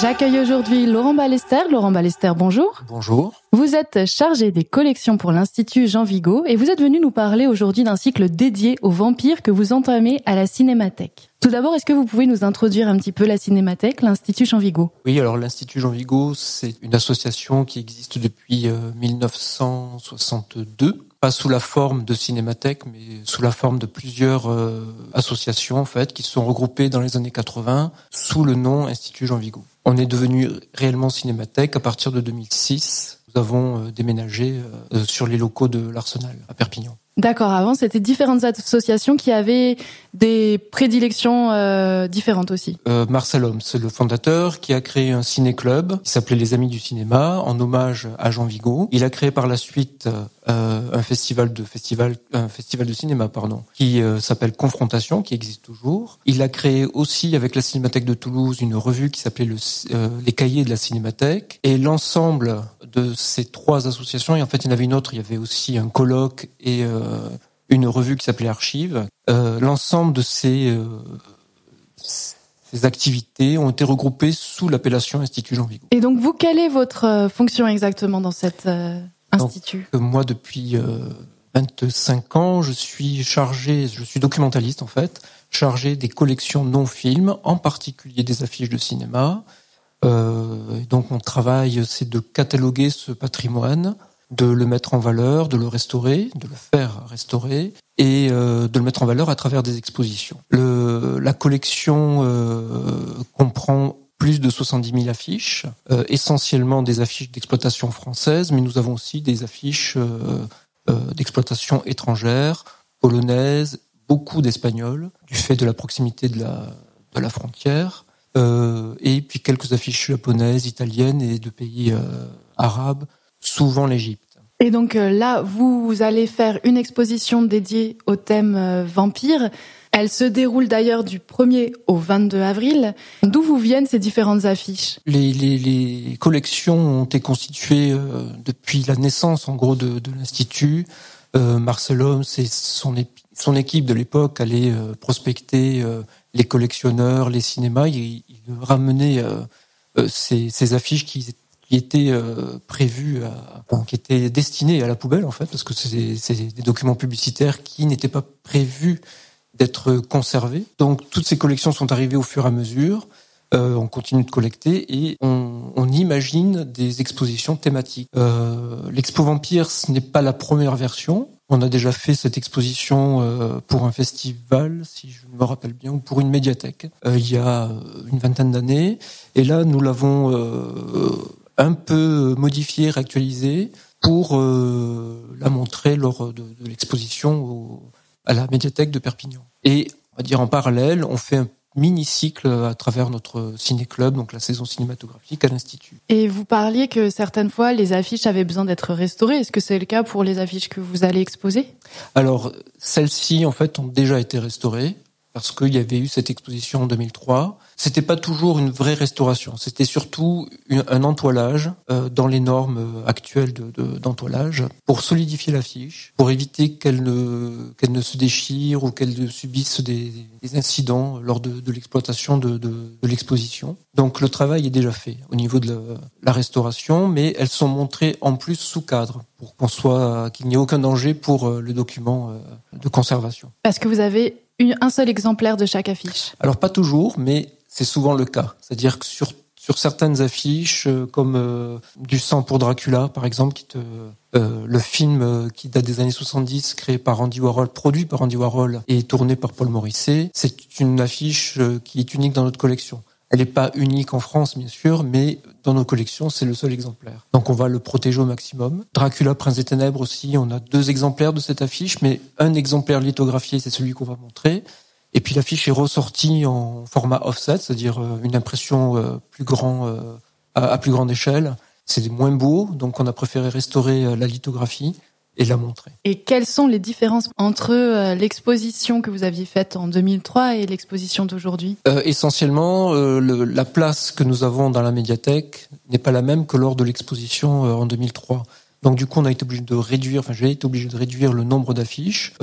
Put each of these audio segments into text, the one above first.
J'accueille aujourd'hui Laurent Balester. Laurent Balester, bonjour. Bonjour. Vous êtes chargé des collections pour l'Institut Jean Vigo et vous êtes venu nous parler aujourd'hui d'un cycle dédié aux vampires que vous entamez à la Cinémathèque. Tout d'abord, est-ce que vous pouvez nous introduire un petit peu la Cinémathèque, l'Institut Jean Vigo? Oui, alors l'Institut Jean Vigo, c'est une association qui existe depuis 1962, euh, pas sous la forme de Cinémathèque, mais sous la forme de plusieurs euh, associations en fait qui se sont regroupées dans les années 80 sous le nom Institut Jean Vigo. On est devenu réellement Cinémathèque à partir de 2006 nous avons euh, déménagé euh, sur les locaux de l'Arsenal à Perpignan. D'accord. Avant, c'était différentes associations qui avaient des prédilections euh, différentes aussi. Euh, Marcel Homme, c'est le fondateur qui a créé un ciné-club qui s'appelait Les Amis du Cinéma en hommage à Jean Vigo. Il a créé par la suite euh, un festival de festival, un festival de cinéma pardon, qui euh, s'appelle Confrontation, qui existe toujours. Il a créé aussi avec la Cinémathèque de Toulouse une revue qui s'appelait euh, Les Cahiers de la Cinémathèque. Et l'ensemble de ces trois associations, et en fait il y en avait une autre, il y avait aussi un colloque et euh, une revue qui s'appelait Archives. Euh, l'ensemble de ces, euh, ces activités ont été regroupées sous l'appellation Institut Jean Vigo. Et donc vous, quelle est votre fonction exactement dans cet institut? donc, Moi, depuis 25 ans, je suis chargé, je suis documentaliste en fait, chargé des collections non-films, en particulier des affiches de cinéma. Euh, donc mon travail, c'est de cataloguer ce patrimoine, de le mettre en valeur, de le restaurer, de le faire restaurer et euh, de le mettre en valeur à travers des expositions. Le, la collection euh, comprend plus de 70 000 affiches, euh, essentiellement des affiches d'exploitation française, mais nous avons aussi des affiches euh, euh, d'exploitation étrangère, polonaise, beaucoup d'espagnols, du fait de la proximité de la, de la frontière, et puis quelques affiches japonaises, italiennes et de pays arabes, souvent l'Égypte. Et donc là, vous allez faire une exposition dédiée au thème vampire. Elle se déroule d'ailleurs du 1er au 22 avril. D'où vous viennent ces différentes affiches? Les, les, les, collections ont été constituées euh, depuis la naissance, en gros, de, de l'institut. Euh, Marcel Homme, c'est son, équipe de l'époque allait euh, prospecter euh, les collectionneurs, les cinémas. Il, il ramenait ces, ces, affiches qui, qui étaient prévues, à, qui étaient destinées à la poubelle en fait, parce que c'est des documents publicitaires qui n'étaient pas prévus d'être conservées. Donc toutes ces collections sont arrivées au fur et à mesure. Euh, on continue de collecter et on, on imagine des expositions thématiques. Euh, L'expo Vampire, ce n'est pas la première version. On a déjà fait cette exposition euh, pour un festival, si je me rappelle bien, ou pour une médiathèque, euh, il y a une vingtaine d'années. Et là, nous l'avons euh, un peu modifié, réactualisé, pour la montrer lors de, de l'exposition à la médiathèque de Perpignan. Et on va dire en parallèle, on fait un mini cycle à travers notre ciné-club, donc la saison cinématographique à l'Institut. Et vous parliez que certaines fois les affiches avaient besoin d'être restaurées. Est-ce que c'est le cas pour les affiches que vous allez exposer? Alors, celles-ci, en fait, ont déjà été restaurées parce qu'il y avait eu cette exposition en 2003. C'était pas toujours une vraie restauration, c'était surtout un entoilage euh, dans les normes euh, actuelles d'entoilage de, de, pour solidifier l'affiche, pour éviter qu'elle ne qu'elle ne se déchire ou qu'elle subisse des, incidents lors de, l'exploitation de, de, l'exposition. Donc le travail est déjà fait au niveau de la, la restauration, mais elles sont montrées en plus sous cadre pour qu'on soit qu'il n'y ait aucun danger pour euh, le document de conservation. Parce que vous avez un seul exemplaire de chaque affiche Alors pas toujours, mais c'est souvent le cas. C'est-à-dire que sur sur certaines affiches, euh, comme euh, Du sang pour Dracula, par exemple, qui te, euh, le film euh, qui date des années 70, créé par Andy Warhol, produit par Andy Warhol et tourné par Paul Morisset, c'est une affiche qui est unique dans notre collection. Elle n'est pas unique en France, bien sûr, mais dans nos collections, c'est le seul exemplaire. Donc on va le protéger au maximum. Dracula, Prince des Ténèbres aussi, on a deux exemplaires de cette affiche, mais un exemplaire lithographié, c'est celui qu'on va montrer. Et puis l'affiche est ressortie en format offset, c'est-à-dire euh, une impression euh, plus grand à plus grande échelle. C'est moins beau, donc on a préféré restaurer la lithographie et la montrer. Et quelles sont les différences entre euh, l'exposition que vous aviez faite en 2003 et l'exposition d'aujourd'hui? Euh, Essentiellement, euh, le, la place que nous avons dans la médiathèque n'est pas la même que lors de l'exposition euh, en 2003. Donc du coup, on a été obligé de réduire, enfin j'ai été obligé de réduire le nombre d'affiches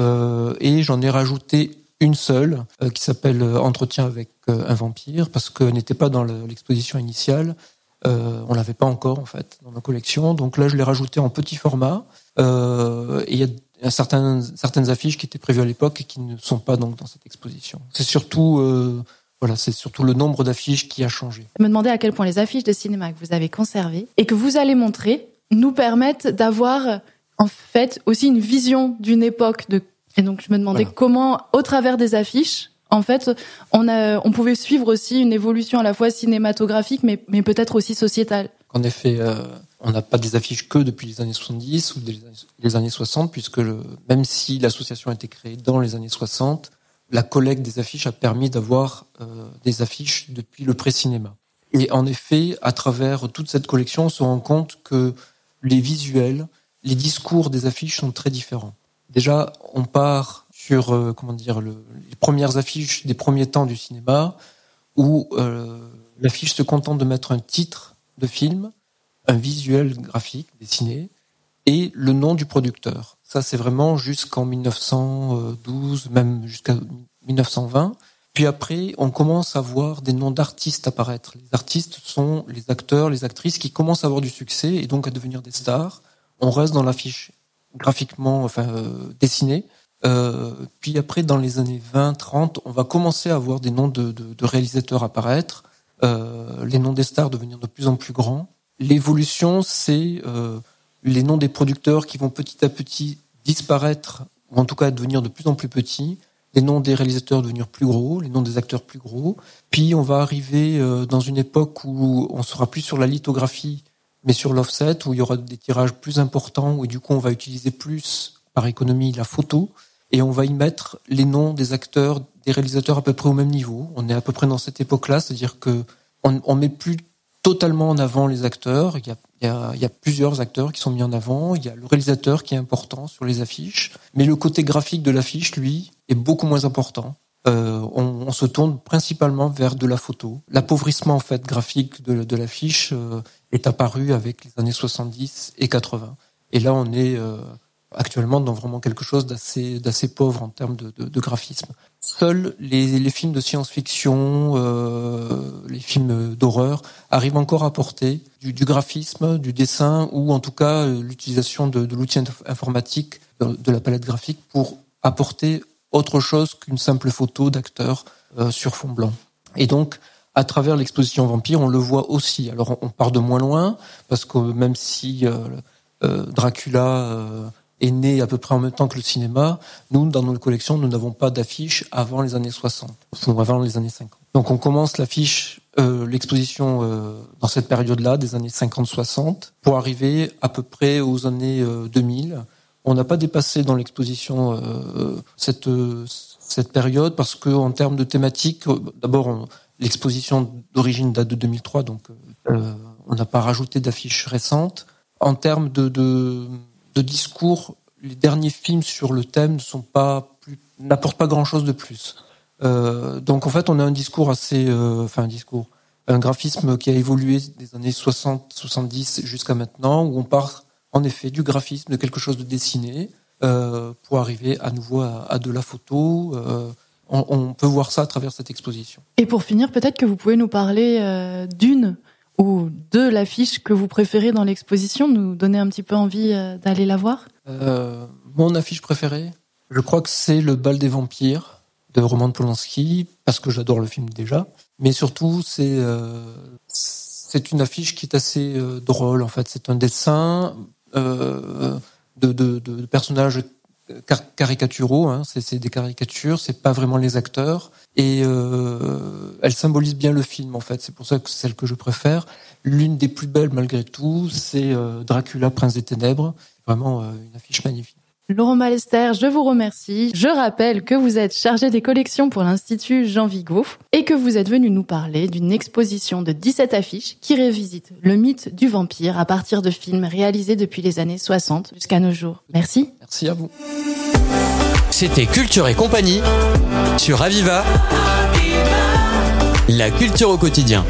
et j'en ai rajouté une seule qui s'appelle Entretien avec un vampire parce qu'elle n'était pas dans l'exposition initiale. on l'avait pas encore en fait dans ma collection. Donc là, je l'ai rajouté en petit format. Et il y a certaines, certaines affiches qui étaient prévues à l'époque et qui ne sont pas donc dans cette exposition. C'est surtout voilà, c'est surtout le nombre d'affiches qui a changé. Je me demandais à quel point les affiches de cinéma que vous avez conservées et que vous allez montrer nous permettent d'avoir en fait aussi une vision d'une époque de et donc je me demandais comment au travers des affiches en fait on a on pouvait suivre aussi une évolution à la fois cinématographique mais mais peut-être aussi sociétale. En effet euh, on n'a pas des affiches que depuis les années 70 ou les années 60 puisque même si l'association a été créée dans les années 60 la collecte des affiches a permis d'avoir euh, des affiches depuis le pré-cinéma. Et en effet, à travers toute cette collection, on se rend compte que les visuels, les discours des affiches sont très différents. Déjà, on part sur euh, comment dire le, les premières affiches des premiers temps du cinéma, où l'affiche se contente de mettre un titre de film, un visuel graphique dessiné et le nom du producteur. Ça, c'est vraiment jusqu'en 1912, même jusqu'à 1920. Puis après, on commence à voir des noms d'artistes apparaître. Les artistes sont les acteurs, les actrices qui commencent à avoir du succès et donc à devenir des stars. On reste dans l'affiche graphiquement, enfin euh, dessinée. Euh, puis après, dans les années 20, 30, on va commencer à voir des noms de réalisateurs apparaître, euh, les noms des stars devenir de plus en plus grands. L'évolution, c'est euh, les noms des producteurs qui vont petit à petit disparaître, ou en tout cas devenir de plus en plus petits les noms des réalisateurs devenir plus gros, les noms des acteurs plus gros. Puis on va arriver euh, dans une époque où on sera plus sur la lithographie, mais sur l'offset, où il y aura des tirages plus importants, où du coup on va utiliser plus par économie la photo, et on va y mettre les noms des acteurs, des réalisateurs à peu près au même niveau. On est à peu près dans cette époque-là, c'est-à-dire que on, met plus totalement en avant les acteurs. Il y, a, plusieurs acteurs qui sont mis en avant. Il y a le réalisateur qui est important sur les affiches. Mais le côté graphique de l'affiche, lui, est beaucoup moins important. Euh, on, se tourne principalement vers de la photo. L'appauvrissement en fait graphique de, de l'affiche euh, est apparu avec les années 70 et 80. Et là, on est euh, actuellement dans vraiment quelque chose d'assez pauvre en termes de, de, graphisme. Seuls les, films de science-fiction, euh, les films d'horreur arrivent encore à porter du, graphisme, du dessin ou en tout cas euh, l'utilisation de, l'outil informatique de la palette graphique pour apporter autre chose qu'une simple photo d'acteur euh, sur fond blanc. Et donc, à travers l'exposition Vampire, on le voit aussi. Alors, on part de moins loin parce que même si Dracula est né à peu près en même temps que le cinéma, nous, dans nos collections, nous n'avons pas d'affiche avant les années 60, ou avant les années 50. Donc on commence l'affiche, euh, l'exposition euh, dans cette période-là, des années 50-60, pour arriver à peu près aux années euh, 2000. On n'a pas dépassé dans l'exposition euh, cette, cette période parce que en termes de thématique, d'abord l'exposition d'origine date de 2003, donc on n'a pas rajouté d'affiches récentes. En termes de, de de discours, les derniers films sur le thème ne sont pas n'apportent pas grand chose de plus. Euh, donc en fait, on a un discours assez, euh, enfin un discours, un graphisme qui a évolué des années 60, 70 jusqu'à maintenant, où on part en effet du graphisme, de quelque chose de dessiné, euh, pour arriver à nouveau à, de la photo. On, peut voir ça à travers cette exposition. Et pour finir, peut-être que vous pouvez nous parler d'une ou de l'affiche que vous préférez dans l'exposition, nous donner un petit peu envie euh, d'aller la voir? Euh, Mon affiche préférée, je crois que c'est Le bal des vampires de Roman Polanski, parce que j'adore le film déjà, mais surtout c'est euh, c'est une affiche qui est assez drôle en fait. C'est un dessin de, de, de, personnages car caricaturaux, hein. c'est des caricatures, c'est pas vraiment les acteurs, et euh, elle symbolise bien le film en fait. C'est pour ça que c'est celle que je préfère. L'une des plus belles malgré tout, c'est euh, Dracula, prince des ténèbres. Vraiment euh, une affiche magnifique. Laurent Balester, je vous remercie. Je rappelle que vous êtes chargé des collections pour l'Institut Jean Vigo et que vous êtes venu nous parler d'une exposition de 17 affiches qui révisite le mythe du vampire à partir de films réalisés depuis les années 60 jusqu'à nos jours. Merci. Merci à vous. C'était Culture et compagnie sur Aviva. La culture au quotidien.